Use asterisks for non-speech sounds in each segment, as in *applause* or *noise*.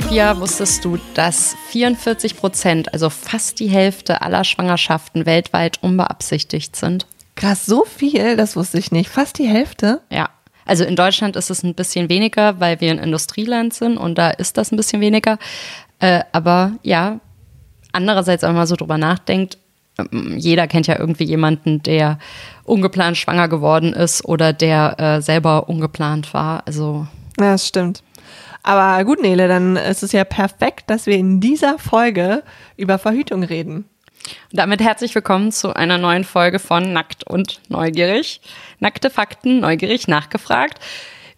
Sophia, wusstest du, dass 44 Prozent, also fast die Hälfte aller Schwangerschaften weltweit unbeabsichtigt sind? Krass, so viel, das wusste ich nicht. Fast die Hälfte? Ja. Also in Deutschland ist es ein bisschen weniger, weil wir ein Industrieland sind und da ist das ein bisschen weniger. Äh, aber ja, andererseits, wenn man so drüber nachdenkt, ähm, jeder kennt ja irgendwie jemanden, der ungeplant schwanger geworden ist oder der äh, selber ungeplant war. Also. Ja, das stimmt. Aber gut, Nele, dann ist es ja perfekt, dass wir in dieser Folge über Verhütung reden. Und damit herzlich willkommen zu einer neuen Folge von Nackt und Neugierig. Nackte Fakten, neugierig nachgefragt.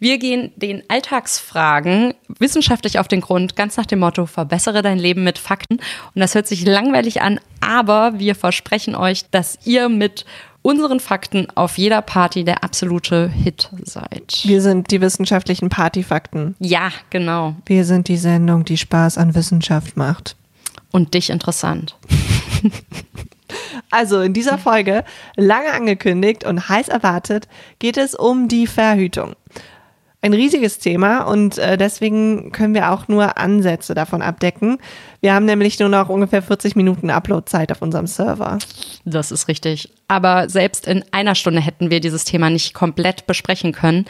Wir gehen den Alltagsfragen wissenschaftlich auf den Grund, ganz nach dem Motto, verbessere dein Leben mit Fakten. Und das hört sich langweilig an, aber wir versprechen euch, dass ihr mit unseren Fakten auf jeder Party der absolute Hit seid. Wir sind die wissenschaftlichen Partyfakten. Ja, genau. Wir sind die Sendung, die Spaß an Wissenschaft macht. Und dich interessant. *laughs* Also in dieser Folge, lange angekündigt und heiß erwartet, geht es um die Verhütung ein riesiges Thema und äh, deswegen können wir auch nur Ansätze davon abdecken. Wir haben nämlich nur noch ungefähr 40 Minuten Uploadzeit auf unserem Server. Das ist richtig. Aber selbst in einer Stunde hätten wir dieses Thema nicht komplett besprechen können.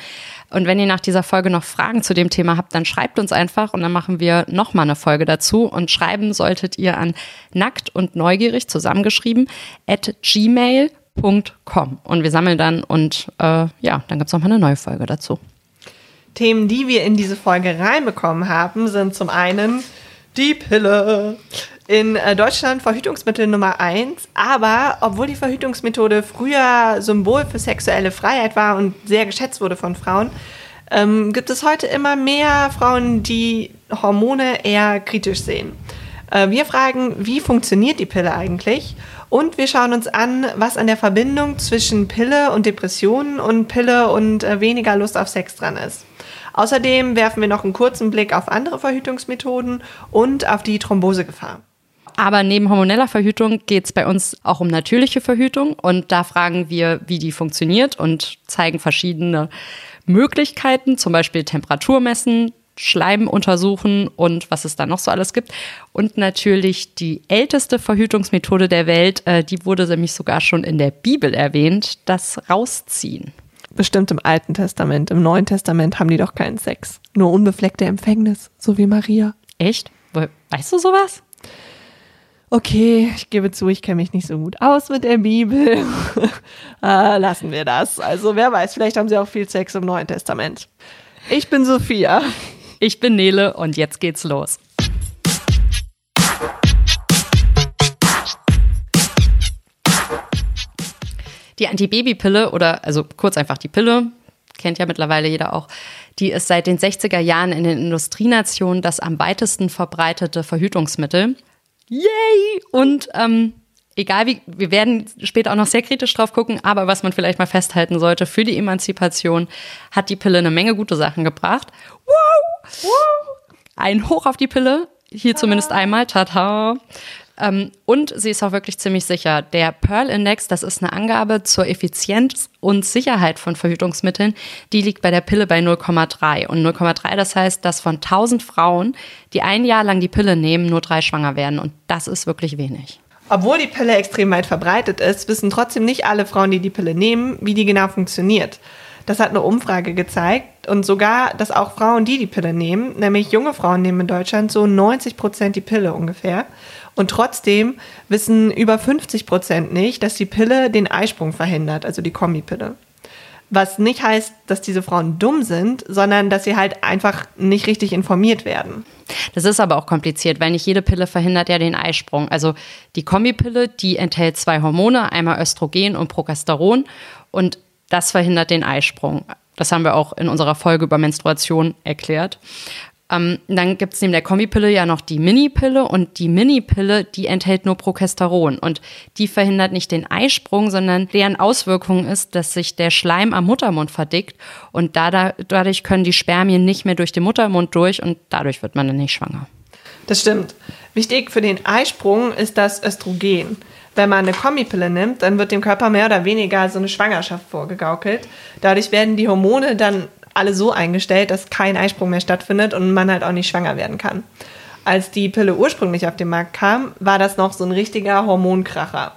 Und wenn ihr nach dieser Folge noch Fragen zu dem Thema habt, dann schreibt uns einfach und dann machen wir nochmal eine Folge dazu. Und schreiben solltet ihr an nackt und neugierig zusammengeschrieben at gmail.com. Und wir sammeln dann und äh, ja, dann gibt es nochmal eine neue Folge dazu. Themen, die wir in diese Folge reinbekommen haben, sind zum einen die Pille. In äh, Deutschland Verhütungsmittel Nummer eins. Aber obwohl die Verhütungsmethode früher Symbol für sexuelle Freiheit war und sehr geschätzt wurde von Frauen, ähm, gibt es heute immer mehr Frauen, die Hormone eher kritisch sehen. Äh, wir fragen, wie funktioniert die Pille eigentlich? Und wir schauen uns an, was an der Verbindung zwischen Pille und Depressionen und Pille und äh, weniger Lust auf Sex dran ist. Außerdem werfen wir noch einen kurzen Blick auf andere Verhütungsmethoden und auf die Thrombosegefahr. Aber neben hormoneller Verhütung geht es bei uns auch um natürliche Verhütung und da fragen wir, wie die funktioniert und zeigen verschiedene Möglichkeiten, zum Beispiel Temperatur messen, Schleim untersuchen und was es da noch so alles gibt. Und natürlich die älteste Verhütungsmethode der Welt, äh, die wurde nämlich sogar schon in der Bibel erwähnt, das Rausziehen. Bestimmt im Alten Testament. Im Neuen Testament haben die doch keinen Sex. Nur unbefleckte Empfängnis, so wie Maria. Echt? Weißt du sowas? Okay, ich gebe zu, ich kenne mich nicht so gut aus mit der Bibel. *laughs* ah, lassen wir das. Also wer weiß, vielleicht haben sie auch viel Sex im Neuen Testament. Ich bin Sophia. Ich bin Nele und jetzt geht's los. Die Antibabypille oder also kurz einfach die Pille, kennt ja mittlerweile jeder auch, die ist seit den 60er Jahren in den Industrienationen das am weitesten verbreitete Verhütungsmittel. Yay! Und ähm, egal wie, wir werden später auch noch sehr kritisch drauf gucken, aber was man vielleicht mal festhalten sollte, für die Emanzipation hat die Pille eine Menge gute Sachen gebracht. Wow! wow. Ein Hoch auf die Pille, hier zumindest einmal, tata. Ähm, und sie ist auch wirklich ziemlich sicher. Der Pearl-Index, das ist eine Angabe zur Effizienz und Sicherheit von Verhütungsmitteln, die liegt bei der Pille bei 0,3. Und 0,3, das heißt, dass von 1000 Frauen, die ein Jahr lang die Pille nehmen, nur drei schwanger werden. Und das ist wirklich wenig. Obwohl die Pille extrem weit verbreitet ist, wissen trotzdem nicht alle Frauen, die die Pille nehmen, wie die genau funktioniert. Das hat eine Umfrage gezeigt und sogar, dass auch Frauen, die die Pille nehmen, nämlich junge Frauen nehmen in Deutschland so 90 Prozent die Pille ungefähr. Und trotzdem wissen über 50 Prozent nicht, dass die Pille den Eisprung verhindert, also die Kombipille. Was nicht heißt, dass diese Frauen dumm sind, sondern dass sie halt einfach nicht richtig informiert werden. Das ist aber auch kompliziert, weil nicht jede Pille verhindert ja den Eisprung. Also die Kombipille, die enthält zwei Hormone, einmal Östrogen und Progesteron und das verhindert den Eisprung. Das haben wir auch in unserer Folge über Menstruation erklärt. Ähm, dann gibt es neben der Kombipille ja noch die Mini-Pille und die Mini-Pille, die enthält nur Progesteron und die verhindert nicht den Eisprung, sondern deren Auswirkung ist, dass sich der Schleim am Muttermund verdickt und da, dadurch können die Spermien nicht mehr durch den Muttermund durch und dadurch wird man dann nicht schwanger. Das stimmt. Wichtig für den Eisprung ist das Östrogen. Wenn man eine Kombipille nimmt, dann wird dem Körper mehr oder weniger so eine Schwangerschaft vorgegaukelt. Dadurch werden die Hormone dann alle so eingestellt, dass kein Eisprung mehr stattfindet und man halt auch nicht schwanger werden kann. Als die Pille ursprünglich auf den Markt kam, war das noch so ein richtiger Hormonkracher.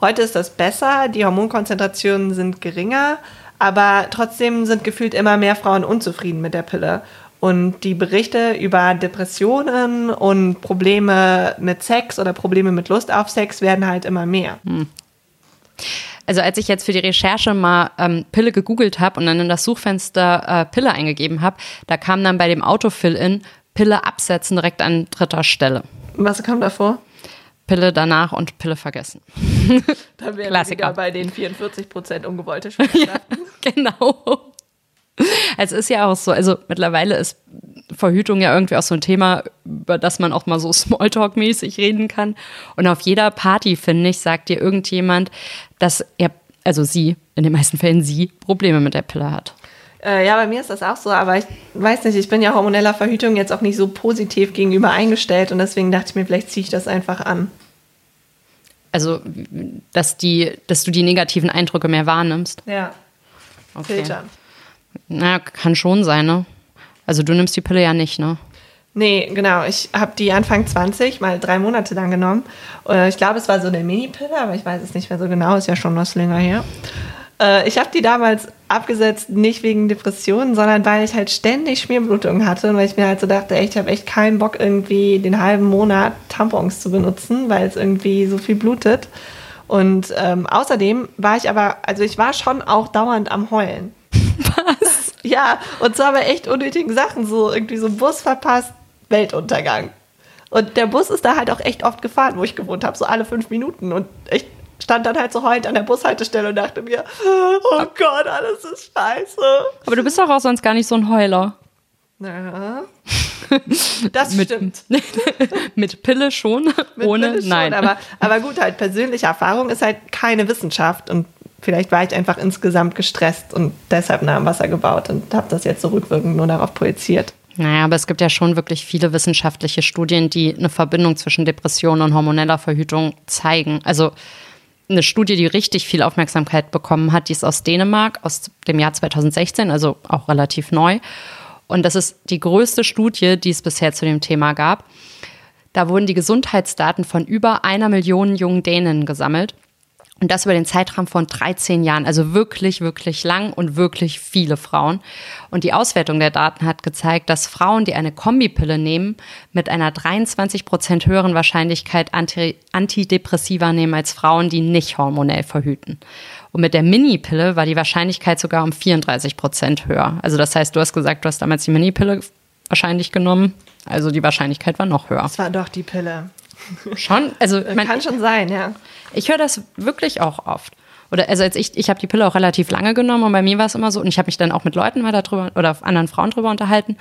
Heute ist das besser, die Hormonkonzentrationen sind geringer, aber trotzdem sind gefühlt immer mehr Frauen unzufrieden mit der Pille. Und die Berichte über Depressionen und Probleme mit Sex oder Probleme mit Lust auf Sex werden halt immer mehr. Hm. Also als ich jetzt für die Recherche mal ähm, Pille gegoogelt habe und dann in das Suchfenster äh, Pille eingegeben habe, da kam dann bei dem Autofill-In Pille absetzen direkt an dritter Stelle. Was kam da vor? Pille danach und Pille vergessen. *laughs* Dann wären wir wieder bei den 44 Prozent ungewollte Schwangerschaften. *laughs* Ja, genau. Es ist ja auch so, also mittlerweile ist Verhütung ja irgendwie auch so ein Thema, über das man auch mal so *laughs* Smalltalk-mäßig reden kann. Und auf jeder Party, finde ich, sagt dir irgendjemand, dass er, also sie, in den meisten Fällen sie, Probleme mit der Pille hat. Äh, ja, bei mir ist das auch so, aber ich weiß nicht, ich bin ja hormoneller Verhütung jetzt auch nicht so positiv gegenüber eingestellt und deswegen dachte ich mir, vielleicht ziehe ich das einfach an. Also, dass, die, dass du die negativen Eindrücke mehr wahrnimmst? Ja. Okay. Filtern. Na, kann schon sein, ne? Also du nimmst die Pille ja nicht, ne? Nee, genau. Ich habe die Anfang 20 mal drei Monate lang genommen. Ich glaube, es war so eine Mini-Pille, aber ich weiß es nicht mehr so genau. Ist ja schon was länger her. Äh, ich habe die damals abgesetzt, nicht wegen Depressionen, sondern weil ich halt ständig Schmierblutungen hatte und weil ich mir halt so dachte, ey, ich habe echt keinen Bock, irgendwie den halben Monat Tampons zu benutzen, weil es irgendwie so viel blutet. Und ähm, außerdem war ich aber, also ich war schon auch dauernd am Heulen. *laughs* *laughs* Was? Ja, und zwar bei echt unnötigen Sachen, so irgendwie so Bus verpasst, Weltuntergang. Und der Bus ist da halt auch echt oft gefahren, wo ich gewohnt habe, so alle fünf Minuten. Und ich stand dann halt so heulend an der Bushaltestelle und dachte mir, oh Gott, alles ist scheiße. Aber du bist doch auch sonst gar nicht so ein Heuler. Ja. *laughs* Das mit, stimmt. *laughs* mit Pille schon, mit ohne Pille schon, nein. Aber, aber gut, halt persönliche Erfahrung ist halt keine Wissenschaft und vielleicht war ich einfach insgesamt gestresst und deshalb nah am Wasser gebaut und habe das jetzt so rückwirkend nur darauf projiziert. Naja, aber es gibt ja schon wirklich viele wissenschaftliche Studien, die eine Verbindung zwischen Depression und hormoneller Verhütung zeigen. Also eine Studie, die richtig viel Aufmerksamkeit bekommen hat, die ist aus Dänemark, aus dem Jahr 2016, also auch relativ neu. Und das ist die größte Studie, die es bisher zu dem Thema gab. Da wurden die Gesundheitsdaten von über einer Million jungen Dänen gesammelt. Und das über den Zeitraum von 13 Jahren, also wirklich, wirklich lang und wirklich viele Frauen. Und die Auswertung der Daten hat gezeigt, dass Frauen, die eine Kombipille nehmen, mit einer 23 Prozent höheren Wahrscheinlichkeit Anti Antidepressiva nehmen als Frauen, die nicht hormonell verhüten. Und mit der Mini-Pille war die Wahrscheinlichkeit sogar um 34 Prozent höher. Also das heißt, du hast gesagt, du hast damals die Mini-Pille wahrscheinlich genommen. Also die Wahrscheinlichkeit war noch höher. Das war doch die Pille. Schon, also man, kann schon sein, ja. Ich höre das wirklich auch oft. Oder also als ich, ich habe die Pille auch relativ lange genommen und bei mir war es immer so, und ich habe mich dann auch mit Leuten mal darüber oder anderen Frauen drüber unterhalten.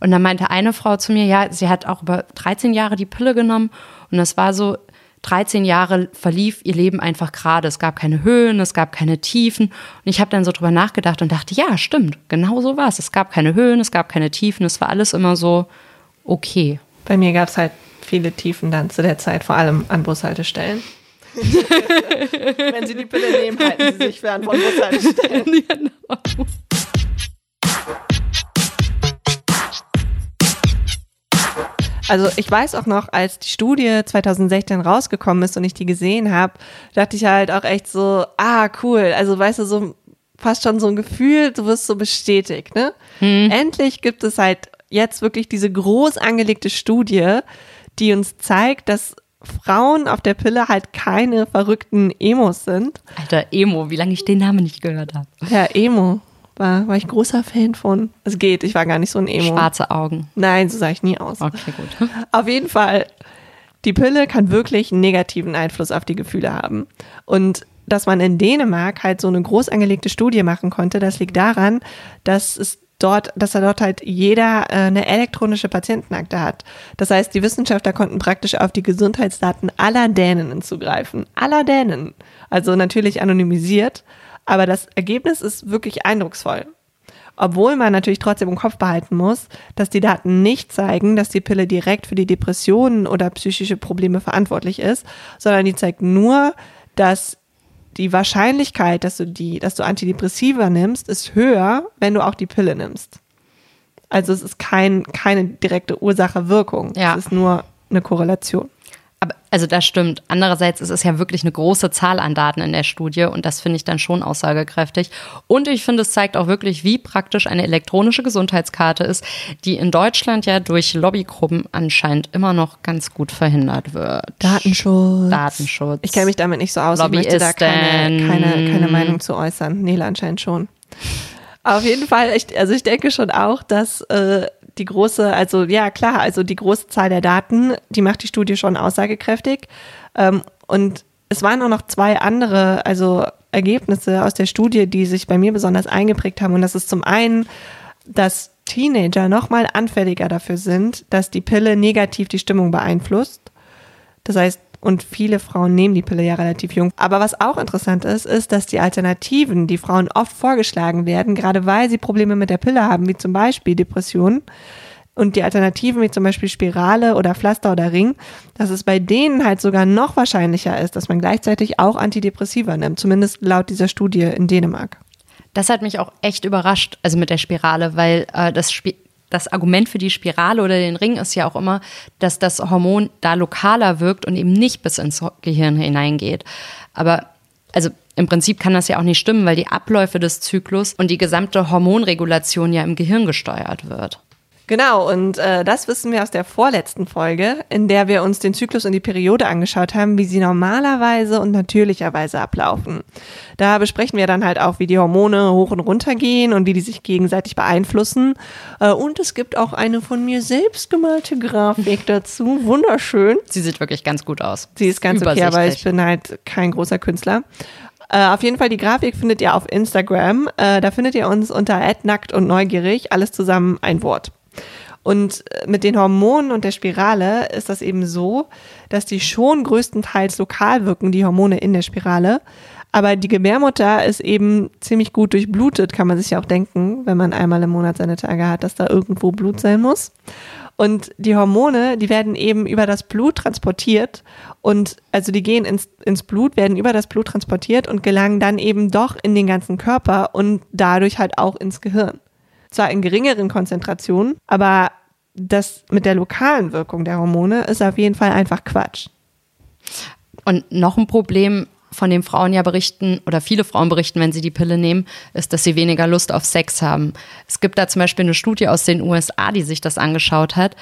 Und dann meinte eine Frau zu mir, ja, sie hat auch über 13 Jahre die Pille genommen und das war so, 13 Jahre verlief ihr Leben einfach gerade. Es gab keine Höhen, es gab keine Tiefen. Und ich habe dann so drüber nachgedacht und dachte, ja, stimmt, genau so war es. Es gab keine Höhen, es gab keine Tiefen, es war alles immer so okay. Bei mir gab es halt viele Tiefen dann zu der Zeit, vor allem an Bushaltestellen. *laughs* Wenn Sie die Pille nehmen, halten Sie sich fern von Bushaltestellen. *laughs* Genau. Also ich weiß auch noch, als die Studie 2016 rausgekommen ist und ich die gesehen habe, dachte ich halt auch echt so, ah, cool. Also weißt du, so fast schon so ein Gefühl, du wirst so bestätigt, ne? Hm. Endlich gibt es halt jetzt wirklich diese groß angelegte Studie, die uns zeigt, dass Frauen auf der Pille halt keine verrückten Emos sind. Alter, Emo, wie lange ich den Namen nicht gehört habe. Ja, Emo. War, war ich großer Fan von. Es geht, ich war gar nicht so ein Emo. Schwarze Augen. Nein, so sah ich nie aus. Okay, gut. *laughs* Auf jeden Fall, die Pille kann wirklich einen negativen Einfluss auf die Gefühle haben. Und dass man in Dänemark halt so eine groß angelegte Studie machen konnte, das liegt daran, dass es dort, dass er dort halt jeder äh, eine elektronische Patientenakte hat. Das heißt, die Wissenschaftler konnten praktisch auf die Gesundheitsdaten aller Dänen zugreifen. Aller Dänen. Also natürlich anonymisiert, aber das Ergebnis ist wirklich eindrucksvoll. Obwohl man natürlich trotzdem im Kopf behalten muss, dass die Daten nicht zeigen, dass die Pille direkt für die Depressionen oder psychische Probleme verantwortlich ist, sondern die zeigt nur, dass die Wahrscheinlichkeit, dass du die, dass du Antidepressiva nimmst, ist höher, wenn du auch die Pille nimmst. Also es ist kein, keine direkte Ursache-Wirkung. Ja. Es ist nur eine Korrelation. Aber, also das stimmt. Andererseits ist es ja wirklich eine große Zahl an Daten in der Studie und das finde ich dann schon aussagekräftig. Und ich finde, es zeigt auch wirklich, wie praktisch eine elektronische Gesundheitskarte ist, die in Deutschland ja durch Lobbygruppen anscheinend immer noch ganz gut verhindert wird. Datenschutz. Datenschutz. Ich kenne mich damit nicht so aus. Ich möchte da keine, keine, keine Meinung zu äußern. Nele anscheinend schon. Auf jeden Fall, ich, also ich denke schon auch, dass äh, die große, also ja klar, also die große Zahl der Daten, die macht die Studie schon aussagekräftig. Ähm, und es waren auch noch zwei andere, also Ergebnisse aus der Studie, die sich bei mir besonders eingeprägt haben. Und das ist zum einen, dass Teenager nochmal anfälliger dafür sind, dass die Pille negativ die Stimmung beeinflusst. Das heißt, und viele Frauen nehmen die Pille ja relativ jung. Aber was auch interessant ist, ist, dass die Alternativen, die Frauen oft vorgeschlagen werden, gerade weil sie Probleme mit der Pille haben, wie zum Beispiel Depressionen, und die Alternativen wie zum Beispiel Spirale oder Pflaster oder Ring, dass es bei denen halt sogar noch wahrscheinlicher ist, dass man gleichzeitig auch Antidepressiva nimmt, zumindest laut dieser Studie in Dänemark. Das hat mich auch echt überrascht, also mit der Spirale, weil äh, das Sp das Argument für die Spirale oder den Ring ist ja auch immer, dass das Hormon da lokaler wirkt und eben nicht bis ins Gehirn hineingeht. Aber also im Prinzip kann das ja auch nicht stimmen, weil die Abläufe des Zyklus und die gesamte Hormonregulation ja im Gehirn gesteuert wird. Genau, und äh, das wissen wir aus der vorletzten Folge, in der wir uns den Zyklus und die Periode angeschaut haben, wie sie normalerweise und natürlicherweise ablaufen. Da besprechen wir dann halt auch, wie die Hormone hoch und runter gehen und wie die sich gegenseitig beeinflussen. Äh, und es gibt auch eine von mir selbst gemalte Grafik dazu. Wunderschön. Sie sieht wirklich ganz gut aus. Sie ist ganz okay, aber ich bin halt kein großer Künstler. Äh, auf jeden Fall, die Grafik findet ihr auf Instagram. Äh, da findet ihr uns unter nackt und neugierig. Alles zusammen ein Wort. Und äh, mit den Hormonen und der Spirale ist das eben so, dass die schon größtenteils lokal wirken, die Hormone in der Spirale. Aber die Gebärmutter ist eben ziemlich gut durchblutet, kann man sich ja auch denken, wenn man einmal im Monat seine Tage hat, dass da irgendwo Blut sein muss. Und die Hormone, die werden eben über das Blut transportiert und also die gehen ins, ins Blut, werden über das Blut transportiert und gelangen dann eben doch in den ganzen Körper und dadurch halt auch ins Gehirn zwar in geringeren Konzentrationen, aber das mit der lokalen Wirkung der Hormone ist auf jeden Fall einfach Quatsch. Und noch ein Problem, von dem Frauen ja berichten oder viele Frauen berichten, wenn sie die Pille nehmen, ist, dass sie weniger Lust auf Sex haben. Es gibt da zum Beispiel eine Studie aus den USA, die sich das angeschaut hat.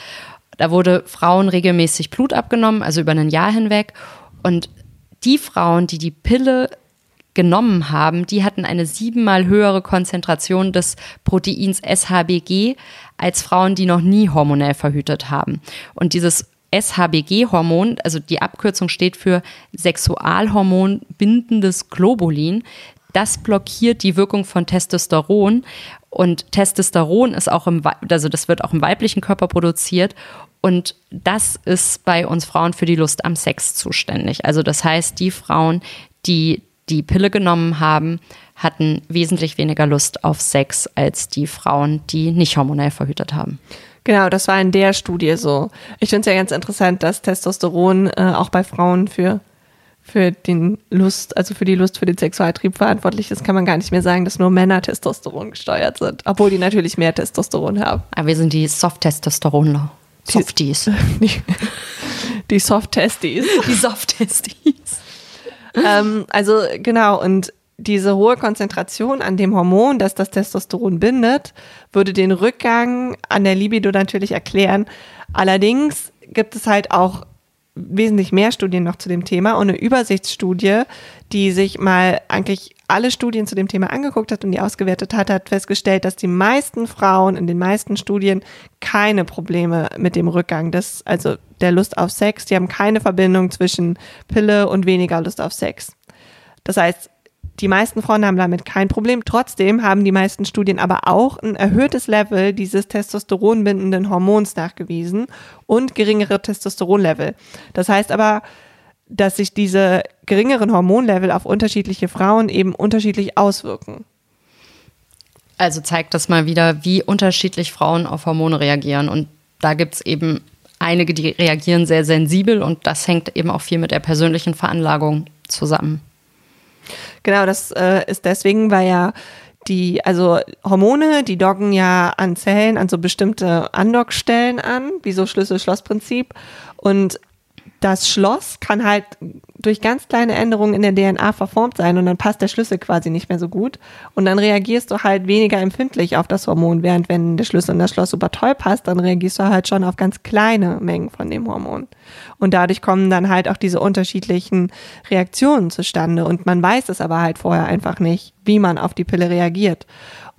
Da wurde Frauen regelmäßig Blut abgenommen, also über ein Jahr hinweg. Und die Frauen, die die Pille genommen haben, die hatten eine siebenmal höhere Konzentration des Proteins SHBG als Frauen, die noch nie hormonell verhütet haben. Und dieses SHBG-Hormon, also die Abkürzung steht für Sexualhormon bindendes Globulin, das blockiert die Wirkung von Testosteron und Testosteron ist auch im, also das wird auch im weiblichen Körper produziert und das ist bei uns Frauen für die Lust am Sex zuständig. Also das heißt, die Frauen, die die Pille genommen haben, hatten wesentlich weniger Lust auf Sex als die Frauen, die nicht hormonell verhütet haben. Genau, das war in der Studie so. Ich finde es ja ganz interessant, dass Testosteron äh, auch bei Frauen für, für den Lust, also für die Lust für den Sexualtrieb verantwortlich ist, kann man gar nicht mehr sagen, dass nur Männer Testosteron gesteuert sind, obwohl die natürlich mehr Testosteron haben. Aber wir sind die Soft-Testosteronler. Softies. Die, *laughs* die Soft-Testies. Die Soft-Testies ähm, also genau, und diese hohe Konzentration an dem Hormon, das das Testosteron bindet, würde den Rückgang an der Libido natürlich erklären. Allerdings gibt es halt auch wesentlich mehr Studien noch zu dem Thema und eine Übersichtsstudie, die sich mal eigentlich alle Studien zu dem Thema angeguckt hat und die ausgewertet hat, hat festgestellt, dass die meisten Frauen in den meisten Studien keine Probleme mit dem Rückgang des, also der Lust auf Sex, die haben keine Verbindung zwischen Pille und weniger Lust auf Sex. Das heißt, die meisten Frauen haben damit kein Problem. Trotzdem haben die meisten Studien aber auch ein erhöhtes Level dieses testosteronbindenden Hormons nachgewiesen und geringere Testosteronlevel. Das heißt aber, dass sich diese geringeren Hormonlevel auf unterschiedliche Frauen eben unterschiedlich auswirken. Also zeigt das mal wieder, wie unterschiedlich Frauen auf Hormone reagieren. Und da gibt es eben einige, die reagieren sehr sensibel und das hängt eben auch viel mit der persönlichen Veranlagung zusammen. Genau, das äh, ist deswegen, weil ja die, also Hormone, die docken ja an Zellen, an so bestimmte Andockstellen an, wie so Schlüssel-Schloss-Prinzip. Und das Schloss kann halt durch ganz kleine Änderungen in der DNA verformt sein und dann passt der Schlüssel quasi nicht mehr so gut. Und dann reagierst du halt weniger empfindlich auf das Hormon, während wenn der Schlüssel in das Schloss super toll passt, dann reagierst du halt schon auf ganz kleine Mengen von dem Hormon. Und dadurch kommen dann halt auch diese unterschiedlichen Reaktionen zustande. Und man weiß es aber halt vorher einfach nicht, wie man auf die Pille reagiert.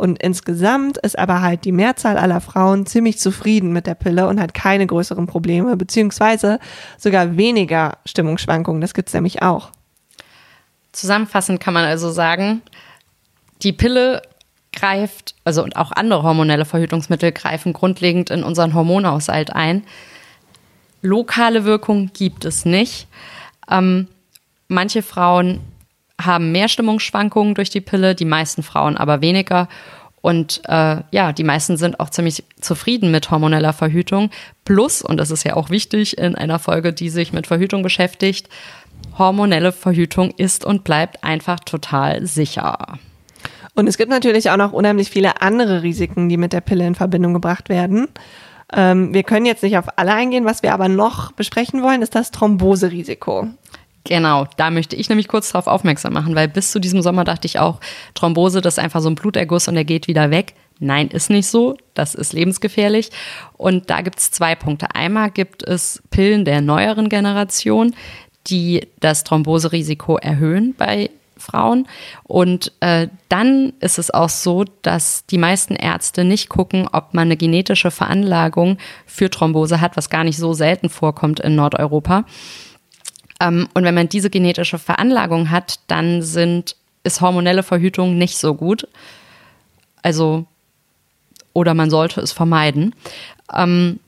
Und insgesamt ist aber halt die Mehrzahl aller Frauen ziemlich zufrieden mit der Pille und hat keine größeren Probleme, beziehungsweise sogar weniger Stimmungsschwankungen. Das gibt es nämlich auch. Zusammenfassend kann man also sagen, die Pille greift, also und auch andere hormonelle Verhütungsmittel greifen grundlegend in unseren Hormonhaushalt ein. Lokale Wirkung gibt es nicht. Ähm, manche Frauen haben mehr Stimmungsschwankungen durch die Pille, die meisten Frauen aber weniger. Und äh, ja, die meisten sind auch ziemlich zufrieden mit hormoneller Verhütung. Plus, und das ist ja auch wichtig in einer Folge, die sich mit Verhütung beschäftigt, hormonelle Verhütung ist und bleibt einfach total sicher. Und es gibt natürlich auch noch unheimlich viele andere Risiken, die mit der Pille in Verbindung gebracht werden. Ähm, wir können jetzt nicht auf alle eingehen. Was wir aber noch besprechen wollen, ist das Thromboserisiko. Genau, da möchte ich nämlich kurz darauf aufmerksam machen, weil bis zu diesem Sommer dachte ich auch, Thrombose, das ist einfach so ein Bluterguss und der geht wieder weg. Nein, ist nicht so. Das ist lebensgefährlich. Und da gibt es zwei Punkte. Einmal gibt es Pillen der neueren Generation, die das Thromboserisiko erhöhen bei Frauen. Und äh, dann ist es auch so, dass die meisten Ärzte nicht gucken, ob man eine genetische Veranlagung für Thrombose hat, was gar nicht so selten vorkommt in Nordeuropa. Ähm, und wenn man diese genetische Veranlagung hat, dann sind, ist hormonelle Verhütung nicht so gut. Also, oder man sollte es vermeiden. Ähm,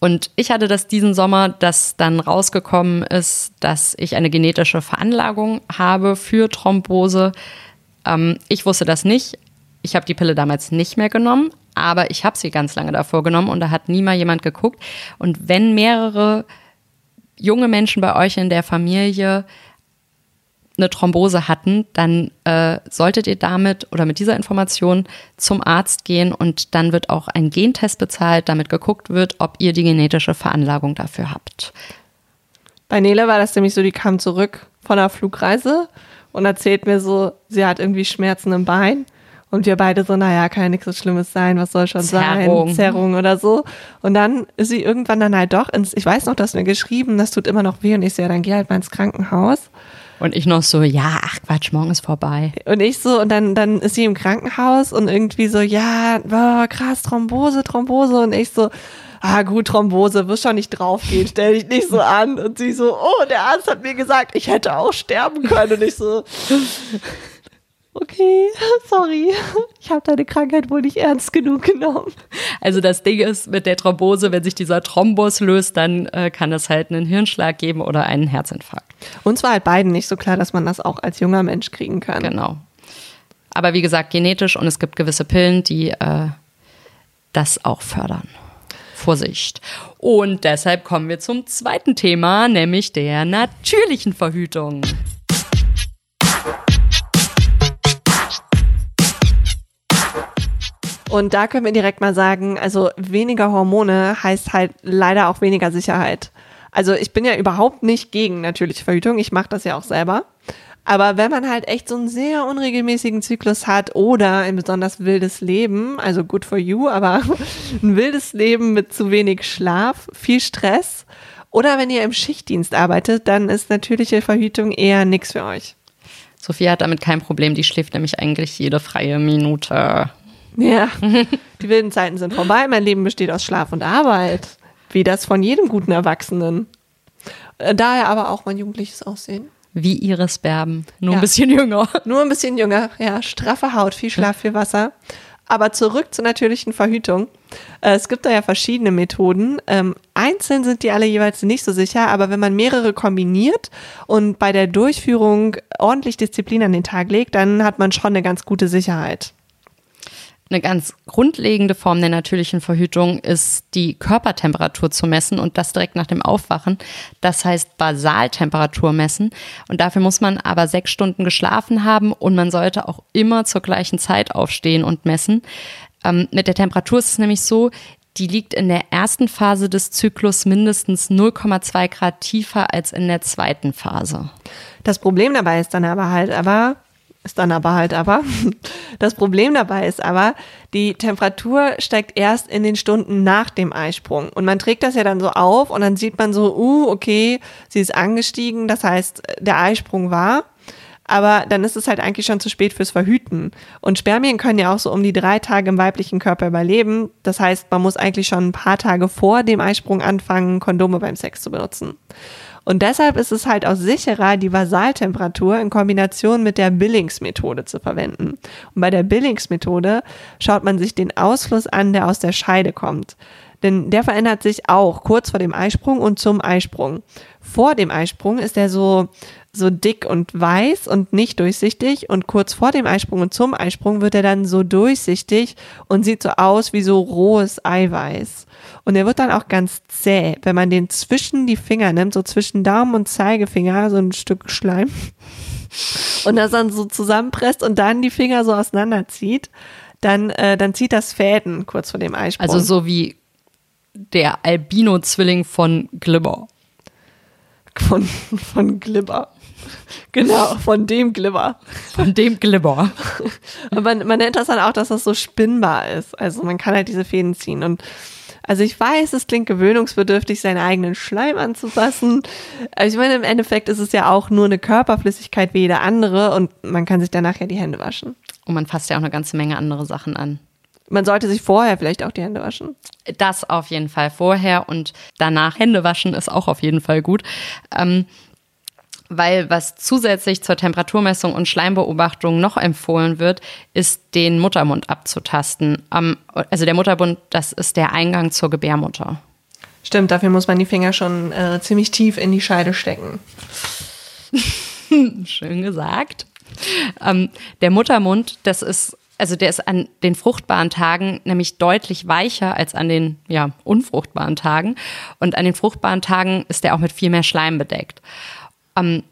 und ich hatte das diesen Sommer, dass dann rausgekommen ist, dass ich eine genetische Veranlagung habe für Thrombose. Ähm, ich wusste das nicht. Ich habe die Pille damals nicht mehr genommen, aber ich habe sie ganz lange davor genommen und da hat nie mal jemand geguckt. Und wenn mehrere junge Menschen bei euch in der Familie eine Thrombose hatten, dann äh, solltet ihr damit oder mit dieser Information zum Arzt gehen und dann wird auch ein Gentest bezahlt, damit geguckt wird, ob ihr die genetische Veranlagung dafür habt. Bei Nele war das nämlich so, die kam zurück von einer Flugreise und erzählt mir so, sie hat irgendwie Schmerzen im Bein und wir beide so, naja, kann ja nichts so Schlimmes sein, was soll schon Zerrung. sein, Zerrung oder so. Und dann ist sie irgendwann dann halt doch ins, ich weiß noch, dass mir geschrieben, das tut immer noch weh und ich so, ja, dann geh halt mal ins Krankenhaus. Und ich noch so, ja, ach Quatsch, morgen ist vorbei. Und ich so, und dann, dann ist sie im Krankenhaus und irgendwie so, ja, boah, krass, Thrombose, Thrombose. Und ich so, ah gut, Thrombose, wirst schon nicht draufgehen, stell dich nicht so an. Und sie so, oh, der Arzt hat mir gesagt, ich hätte auch sterben können. Und ich so, okay, sorry, ich habe deine Krankheit wohl nicht ernst genug genommen. Also das Ding ist mit der Thrombose, wenn sich dieser Thrombus löst, dann äh, kann es halt einen Hirnschlag geben oder einen Herzinfarkt. Uns war halt beiden nicht so klar, dass man das auch als junger Mensch kriegen kann. Genau. Aber wie gesagt, genetisch und es gibt gewisse Pillen, die äh, das auch fördern. Vorsicht. Und deshalb kommen wir zum zweiten Thema, nämlich der natürlichen Verhütung. Und da können wir direkt mal sagen, also weniger Hormone heißt halt leider auch weniger Sicherheit. Also ich bin ja überhaupt nicht gegen natürliche Verhütung, ich mache das ja auch selber. Aber wenn man halt echt so einen sehr unregelmäßigen Zyklus hat oder ein besonders wildes Leben, also good for you, aber *laughs* ein wildes Leben mit zu wenig Schlaf, viel Stress oder wenn ihr im Schichtdienst arbeitet, dann ist natürliche Verhütung eher nichts für euch. Sophia hat damit kein Problem, die schläft nämlich eigentlich jede freie Minute. Ja, *laughs* die wilden Zeiten sind vorbei. Mein Leben besteht aus Schlaf und Arbeit. Wie das von jedem guten Erwachsenen. Äh, daher aber auch mein jugendliches Aussehen. Wie Iris Berben. Nur ja. ein bisschen jünger. *laughs* Nur ein bisschen jünger, ja. Straffe Haut, viel Schlaf, viel Wasser. Aber zurück zur natürlichen Verhütung. Äh, es gibt da ja verschiedene Methoden. Ähm, einzeln sind die alle jeweils nicht so sicher, aber wenn man mehrere kombiniert und bei der Durchführung ordentlich Disziplin an den Tag legt, dann hat man schon eine ganz gute Sicherheit. Eine ganz grundlegende Form der natürlichen Verhütung ist die Körpertemperatur zu messen und das direkt nach dem Aufwachen. Das heißt Basaltemperatur messen. Und dafür muss man aber sechs Stunden geschlafen haben und man sollte auch immer zur gleichen Zeit aufstehen und messen. Ähm, mit der Temperatur ist es nämlich so, die liegt in der ersten Phase des Zyklus mindestens 0,2 Grad tiefer als in der zweiten Phase. Das Problem dabei ist dann aber halt, aber ist dann aber halt aber. *laughs* Das Problem dabei ist aber, die Temperatur steigt erst in den Stunden nach dem Eisprung. Und man trägt das ja dann so auf und dann sieht man so, uh, okay, sie ist angestiegen. Das heißt, der Eisprung war. Aber dann ist es halt eigentlich schon zu spät fürs Verhüten. Und Spermien können ja auch so um die drei Tage im weiblichen Körper überleben. Das heißt, man muss eigentlich schon ein paar Tage vor dem Eisprung anfangen, Kondome beim Sex zu benutzen. Und deshalb ist es halt auch sicherer, die Basaltemperatur in Kombination mit der Billings-Methode zu verwenden. Und bei der Billings-Methode schaut man sich den Ausfluss an, der aus der Scheide kommt. Denn der verändert sich auch kurz vor dem Eisprung und zum Eisprung. Vor dem Eisprung ist er so, so dick und weiß und nicht durchsichtig und kurz vor dem Eisprung und zum Eisprung wird er dann so durchsichtig und sieht so aus wie so rohes Eiweiß. Und er wird dann auch ganz zäh, wenn man den zwischen die Finger nimmt, so zwischen Daumen und Zeigefinger, so ein Stück Schleim. Und das dann so zusammenpresst und dann die Finger so auseinanderzieht, dann, äh, dann zieht das Fäden kurz vor dem Eisprung. Also so wie der Albino-Zwilling von Glibber. Von, von Glibber. Genau, von dem Glibber. Von dem Glibber. *laughs* Und man, man nennt das dann auch, dass das so spinnbar ist. Also man kann halt diese Fäden ziehen. Und also ich weiß, es klingt gewöhnungsbedürftig, seinen eigenen Schleim anzufassen. Also ich meine, im Endeffekt ist es ja auch nur eine Körperflüssigkeit wie jede andere und man kann sich danach ja die Hände waschen. Und man fasst ja auch eine ganze Menge andere Sachen an. Man sollte sich vorher vielleicht auch die Hände waschen. Das auf jeden Fall vorher und danach Hände waschen ist auch auf jeden Fall gut. Ähm, weil was zusätzlich zur Temperaturmessung und Schleimbeobachtung noch empfohlen wird, ist den Muttermund abzutasten. also der Muttermund, das ist der Eingang zur Gebärmutter. Stimmt, dafür muss man die Finger schon äh, ziemlich tief in die Scheide stecken. *laughs* Schön gesagt. Ähm, der Muttermund, das ist also der ist an den fruchtbaren Tagen nämlich deutlich weicher als an den ja, unfruchtbaren Tagen. Und an den fruchtbaren Tagen ist er auch mit viel mehr Schleim bedeckt. Ähm,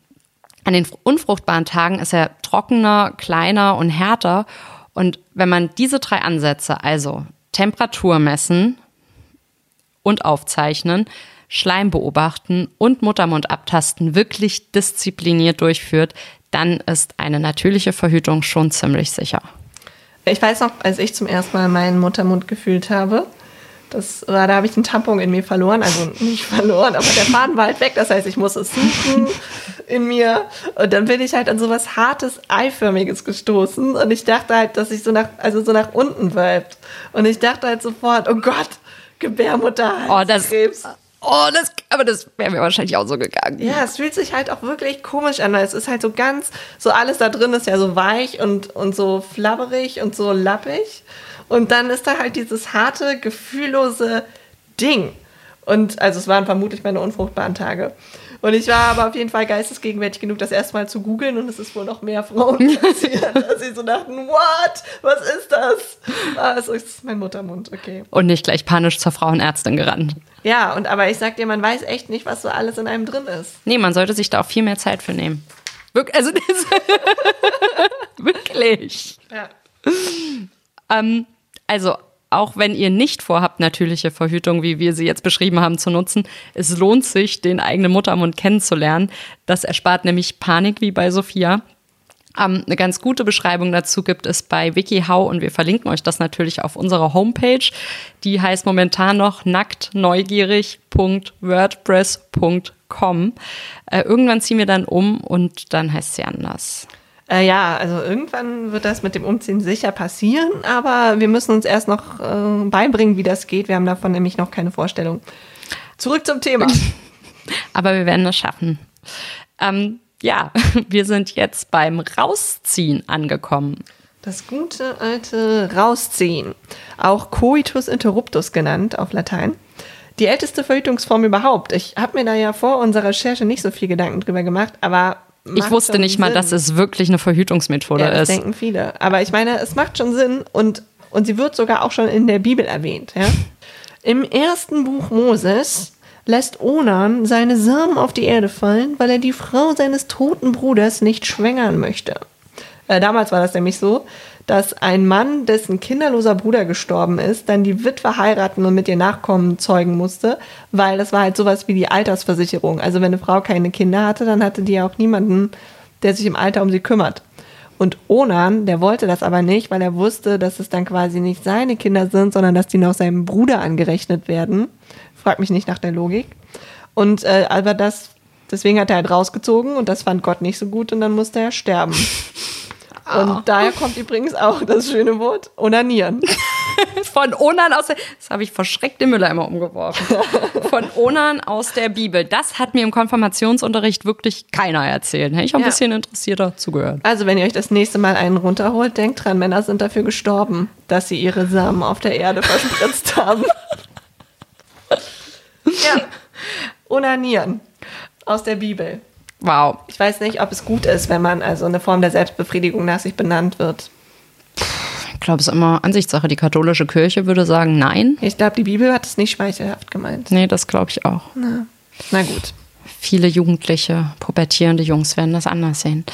an den unfruchtbaren Tagen ist er trockener, kleiner und härter. Und wenn man diese drei Ansätze, also Temperatur messen und aufzeichnen, Schleim beobachten und Muttermund abtasten, wirklich diszipliniert durchführt, dann ist eine natürliche Verhütung schon ziemlich sicher. Ich weiß noch, als ich zum ersten Mal meinen Muttermund gefühlt habe, das war, da habe ich einen Tampon in mir verloren, also nicht verloren, aber der Faden war halt weg. Das heißt, ich muss es suchen in mir. Und dann bin ich halt an so was hartes, eiförmiges gestoßen. Und ich dachte halt, dass ich so nach, also so nach unten wölbt. Und ich dachte halt sofort, oh Gott, Gebärmutter, oh, das, Krebs. Oh, das, aber das wäre mir wahrscheinlich auch so gegangen. Ja, es fühlt sich halt auch wirklich komisch an. Es ist halt so ganz, so alles da drin ist ja so weich und, und so flabberig und so lappig. Und dann ist da halt dieses harte, gefühllose Ding. Und also es waren vermutlich meine unfruchtbaren Tage. Und ich war aber auf jeden Fall geistesgegenwärtig genug, das erstmal zu googeln und es ist wohl noch mehr Frauen *laughs* passiert, dass sie so dachten, what? Was ist das? Ah, es ist mein Muttermund, okay. Und nicht gleich panisch zur Frauenärztin gerannt. Ja, und aber ich sag dir, man weiß echt nicht, was so alles in einem drin ist. Nee, man sollte sich da auch viel mehr Zeit für nehmen. Wir also *laughs* wirklich. Ja. Ähm, also auch wenn ihr nicht vorhabt, natürliche Verhütung, wie wir sie jetzt beschrieben haben, zu nutzen, es lohnt sich, den eigenen Muttermund kennenzulernen. Das erspart nämlich Panik, wie bei Sophia. Ähm, eine ganz gute Beschreibung dazu gibt es bei WikiHow und wir verlinken euch das natürlich auf unserer Homepage. Die heißt momentan noch nacktneugierig.wordpress.com. Äh, irgendwann ziehen wir dann um und dann heißt sie anders. Äh, ja, also irgendwann wird das mit dem Umziehen sicher passieren, aber wir müssen uns erst noch äh, beibringen, wie das geht. Wir haben davon nämlich noch keine Vorstellung. Zurück zum Thema. *laughs* aber wir werden es schaffen. Ähm, ja, *laughs* wir sind jetzt beim Rausziehen angekommen. Das gute alte Rausziehen, auch Coitus interruptus genannt auf Latein. Die älteste Verhütungsform überhaupt. Ich habe mir da ja vor unserer Recherche nicht so viel Gedanken drüber gemacht, aber ich wusste nicht Sinn. mal, dass es wirklich eine Verhütungsmethode ja, das ist. denken viele. Aber ich meine, es macht schon Sinn und Und sie wird sogar auch schon in der Bibel erwähnt. Ja? Im ersten Buch Moses lässt Onan seine Samen auf die Erde fallen, weil er die Frau seines toten Bruders nicht schwängern möchte. Äh, damals war das nämlich so, dass ein Mann, dessen kinderloser Bruder gestorben ist, dann die Witwe heiraten und mit ihr Nachkommen zeugen musste, weil das war halt sowas wie die Altersversicherung. Also wenn eine Frau keine Kinder hatte, dann hatte die auch niemanden, der sich im Alter um sie kümmert. Und Onan, der wollte das aber nicht, weil er wusste, dass es dann quasi nicht seine Kinder sind, sondern dass die noch seinem Bruder angerechnet werden. Frag mich nicht nach der Logik. Und äh, aber das, deswegen hat er halt rausgezogen und das fand Gott nicht so gut und dann musste er sterben. *laughs* Und oh. daher kommt übrigens auch das schöne Wort onanieren. *laughs* Von Onan aus der, das habe ich verschreckt im Mülleimer umgeworfen. *laughs* Von Onan aus der Bibel. Das hat mir im Konfirmationsunterricht wirklich keiner erzählt. Hätte ich auch ein ja. bisschen interessierter zugehört. Also wenn ihr euch das nächste Mal einen runterholt, denkt dran, Männer sind dafür gestorben, dass sie ihre Samen auf der Erde *laughs* verspritzt haben. ja. Onanieren aus der Bibel. Wow. Ich weiß nicht, ob es gut ist, wenn man also eine Form der Selbstbefriedigung nach sich benannt wird. Ich glaube, es ist immer Ansichtssache. Die katholische Kirche würde sagen, nein. Ich glaube, die Bibel hat es nicht schmeichelhaft gemeint. Nee, das glaube ich auch. Na, na gut. Viele jugendliche, pubertierende Jungs werden das anders sehen.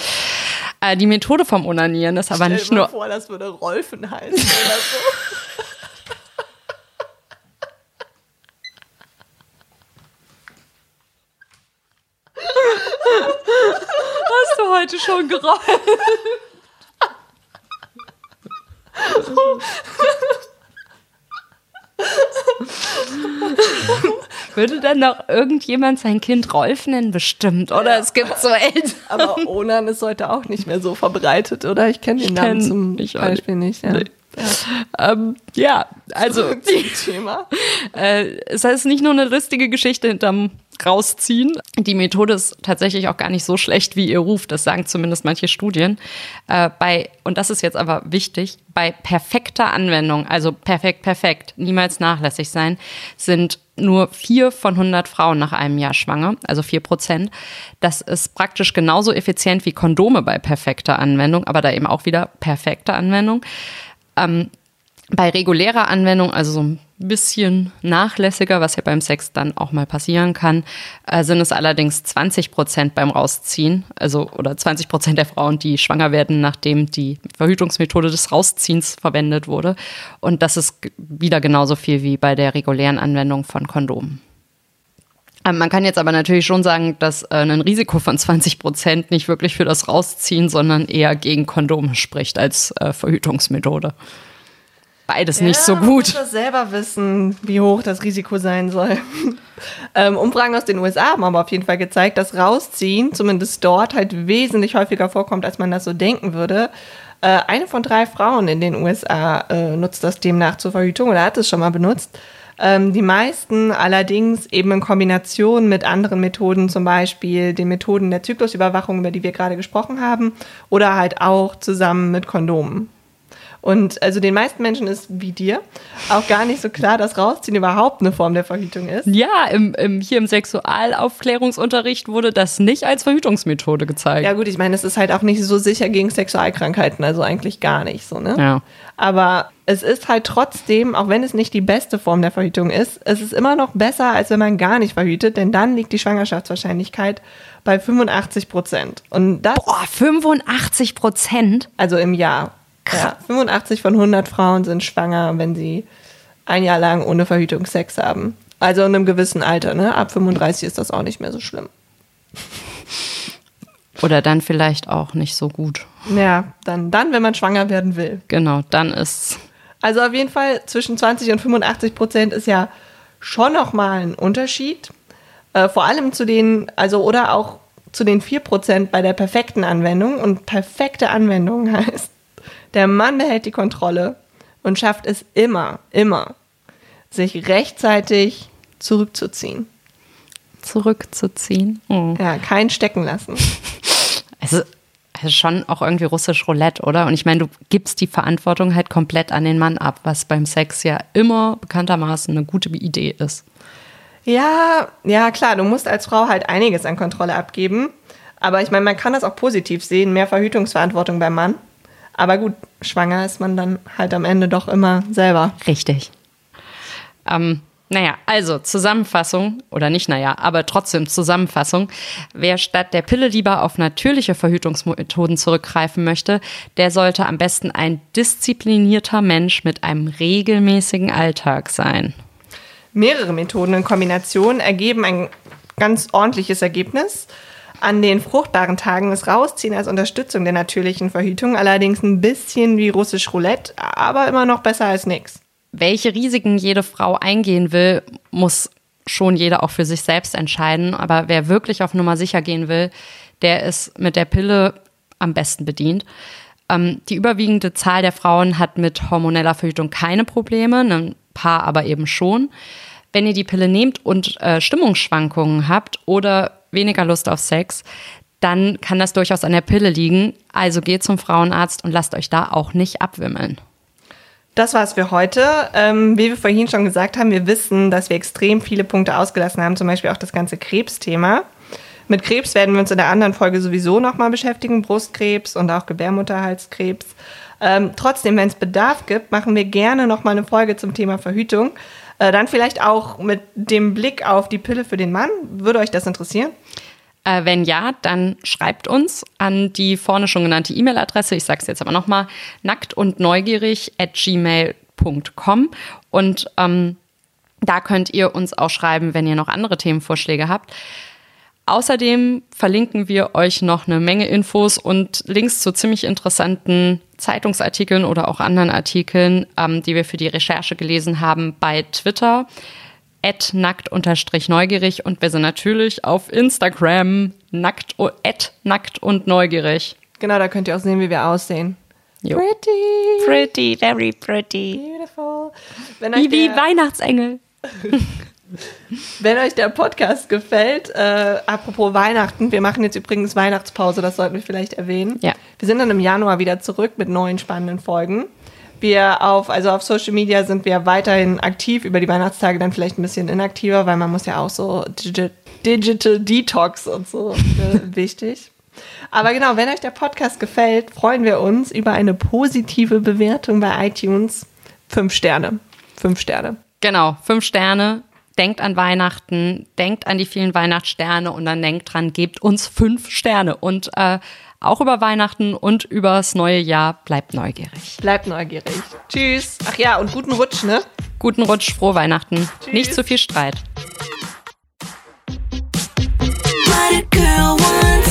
Äh, die Methode vom Onanieren ist aber Stell nicht nur. Ich vor, das würde Rolfen heißen oder so. *laughs* Hast du heute schon geräumt? Würde dann noch irgendjemand sein Kind Rolf nennen? Bestimmt, oder? Es gibt so Eltern. Aber Onan ist heute auch nicht mehr so verbreitet, oder? Ich kenne den ich Namen zum ich Beispiel nicht. Ja. Nee. Ja. Ähm, ja, also *laughs* Thema. Äh, es heißt nicht nur eine lustige Geschichte hinterm rausziehen. Die Methode ist tatsächlich auch gar nicht so schlecht, wie ihr ruft. Das sagen zumindest manche Studien. Äh, bei, und das ist jetzt aber wichtig, bei perfekter Anwendung, also perfekt, perfekt, niemals nachlässig sein, sind nur vier von 100 Frauen nach einem Jahr schwanger, also vier Prozent. Das ist praktisch genauso effizient wie Kondome bei perfekter Anwendung, aber da eben auch wieder perfekte Anwendung. Ähm, bei regulärer Anwendung, also so ein bisschen nachlässiger, was ja beim Sex dann auch mal passieren kann, äh, sind es allerdings 20 Prozent beim Rausziehen, also oder 20 Prozent der Frauen, die schwanger werden, nachdem die Verhütungsmethode des Rausziehens verwendet wurde. Und das ist wieder genauso viel wie bei der regulären Anwendung von Kondomen. Ähm, man kann jetzt aber natürlich schon sagen, dass äh, ein Risiko von 20 Prozent nicht wirklich für das Rausziehen, sondern eher gegen Kondome spricht als äh, Verhütungsmethode beides ja, nicht so gut. Ich muss selber wissen, wie hoch das Risiko sein soll. *laughs* ähm, Umfragen aus den USA haben aber auf jeden Fall gezeigt, dass Rausziehen, zumindest dort, halt wesentlich häufiger vorkommt, als man das so denken würde. Äh, eine von drei Frauen in den USA nutzt das demnach zur Verhütung oder hat es schon mal benutzt. Ähm, die meisten allerdings eben in Kombination mit anderen Methoden, zum Beispiel den Methoden der Zyklusüberwachung, über die wir gerade gesprochen haben, oder halt auch zusammen mit Kondomen. Und also den meisten Menschen ist wie dir auch gar nicht so klar, dass Rausziehen überhaupt eine Form der Verhütung ist. Ja, im, im, hier im Sexualaufklärungsunterricht wurde das nicht als Verhütungsmethode gezeigt. Ja gut, ich meine, es ist halt auch nicht so sicher gegen Sexualkrankheiten, also eigentlich gar nicht so, ne? Ja. Aber es ist halt trotzdem, auch wenn es nicht die beste Form der Verhütung ist, es ist immer noch besser, als wenn man gar nicht verhütet, denn dann liegt die Schwangerschaftswahrscheinlichkeit bei 85 Prozent. Und das. Boah, 85 Prozent? Also im Jahr. Ja, 85 von 100 Frauen sind schwanger, wenn sie ein Jahr lang ohne Verhütung Sex haben. Also in einem gewissen Alter, ne? Ab 35 ist das auch nicht mehr so schlimm. Oder dann vielleicht auch nicht so gut. Ja, dann, dann, wenn man schwanger werden will. Genau, dann ist. Also auf jeden Fall zwischen 20 und 85 Prozent ist ja schon nochmal ein Unterschied. Äh, vor allem zu den, also oder auch zu den 4 Prozent bei der perfekten Anwendung. Und perfekte Anwendung *laughs* heißt, der Mann behält die Kontrolle und schafft es immer, immer, sich rechtzeitig zurückzuziehen. Zurückzuziehen? Oh. Ja, kein Stecken lassen. *laughs* Also, also schon auch irgendwie russisch Roulette, oder? Und ich meine, du gibst die Verantwortung halt komplett an den Mann ab, was beim Sex ja immer bekanntermaßen eine gute Idee ist. Ja, ja, klar, du musst als Frau halt einiges an Kontrolle abgeben. Aber ich meine, man kann das auch positiv sehen, mehr Verhütungsverantwortung beim Mann. Aber gut, schwanger ist man dann halt am Ende doch immer selber. Richtig. Ähm, naja, also Zusammenfassung, oder nicht naja, aber trotzdem Zusammenfassung. Wer statt der Pille lieber auf natürliche Verhütungsmethoden zurückgreifen möchte, der sollte am besten ein disziplinierter Mensch mit einem regelmäßigen Alltag sein. Mehrere Methoden in Kombination ergeben ein ganz ordentliches Ergebnis. An den fruchtbaren Tagen ist Rausziehen als Unterstützung der natürlichen Verhütung allerdings ein bisschen wie russisch Roulette, aber immer noch besser als nichts welche Risiken jede Frau eingehen will, muss schon jeder auch für sich selbst entscheiden. Aber wer wirklich auf Nummer sicher gehen will, der ist mit der Pille am besten bedient. Ähm, die überwiegende Zahl der Frauen hat mit hormoneller Verhütung keine Probleme, ein paar aber eben schon. Wenn ihr die Pille nehmt und äh, Stimmungsschwankungen habt oder weniger Lust auf Sex, dann kann das durchaus an der Pille liegen. Also geht zum Frauenarzt und lasst euch da auch nicht abwimmeln. Das war's für heute. Ähm, wie wir vorhin schon gesagt haben, wir wissen, dass wir extrem viele Punkte ausgelassen haben, zum Beispiel auch das ganze Krebsthema. Mit Krebs werden wir uns in der anderen Folge sowieso nochmal beschäftigen, Brustkrebs und auch Gebärmutterhalskrebs. Ähm, trotzdem, wenn es Bedarf gibt, machen wir gerne nochmal eine Folge zum Thema Verhütung. Äh, dann vielleicht auch mit dem Blick auf die Pille für den Mann. Würde euch das interessieren? Äh, wenn ja, dann schreibt uns an die vorne schon genannte E-Mail-Adresse. Ich sage es jetzt aber nochmal: nackt und neugierig at gmail.com. Und ähm, da könnt ihr uns auch schreiben, wenn ihr noch andere Themenvorschläge habt. Außerdem verlinken wir euch noch eine Menge Infos und Links zu ziemlich interessanten Zeitungsartikeln oder auch anderen Artikeln, ähm, die wir für die Recherche gelesen haben, bei Twitter nackt-neugierig und wir sind natürlich auf Instagram nackt, nackt und neugierig. Genau, da könnt ihr auch sehen, wie wir aussehen. Jo. Pretty. Pretty, very pretty. Beautiful. wie, wie Weihnachtsengel. *laughs* Wenn euch der Podcast gefällt, äh, apropos Weihnachten, wir machen jetzt übrigens Weihnachtspause, das sollten wir vielleicht erwähnen. Ja. Wir sind dann im Januar wieder zurück mit neuen spannenden Folgen wir auf, also auf Social Media sind wir weiterhin aktiv, über die Weihnachtstage dann vielleicht ein bisschen inaktiver, weil man muss ja auch so Digi Digital Detox und so äh, *laughs* wichtig. Aber genau, wenn euch der Podcast gefällt, freuen wir uns über eine positive Bewertung bei iTunes. Fünf Sterne. Fünf Sterne. Genau, fünf Sterne. Denkt an Weihnachten, denkt an die vielen Weihnachtssterne und dann denkt dran, gebt uns fünf Sterne. Und äh, auch über Weihnachten und übers neue Jahr. Bleibt neugierig. Bleibt neugierig. Tschüss. Ach ja, und guten Rutsch, ne? Guten Rutsch, frohe Weihnachten. Tschüss. Nicht zu viel Streit. What a girl wants.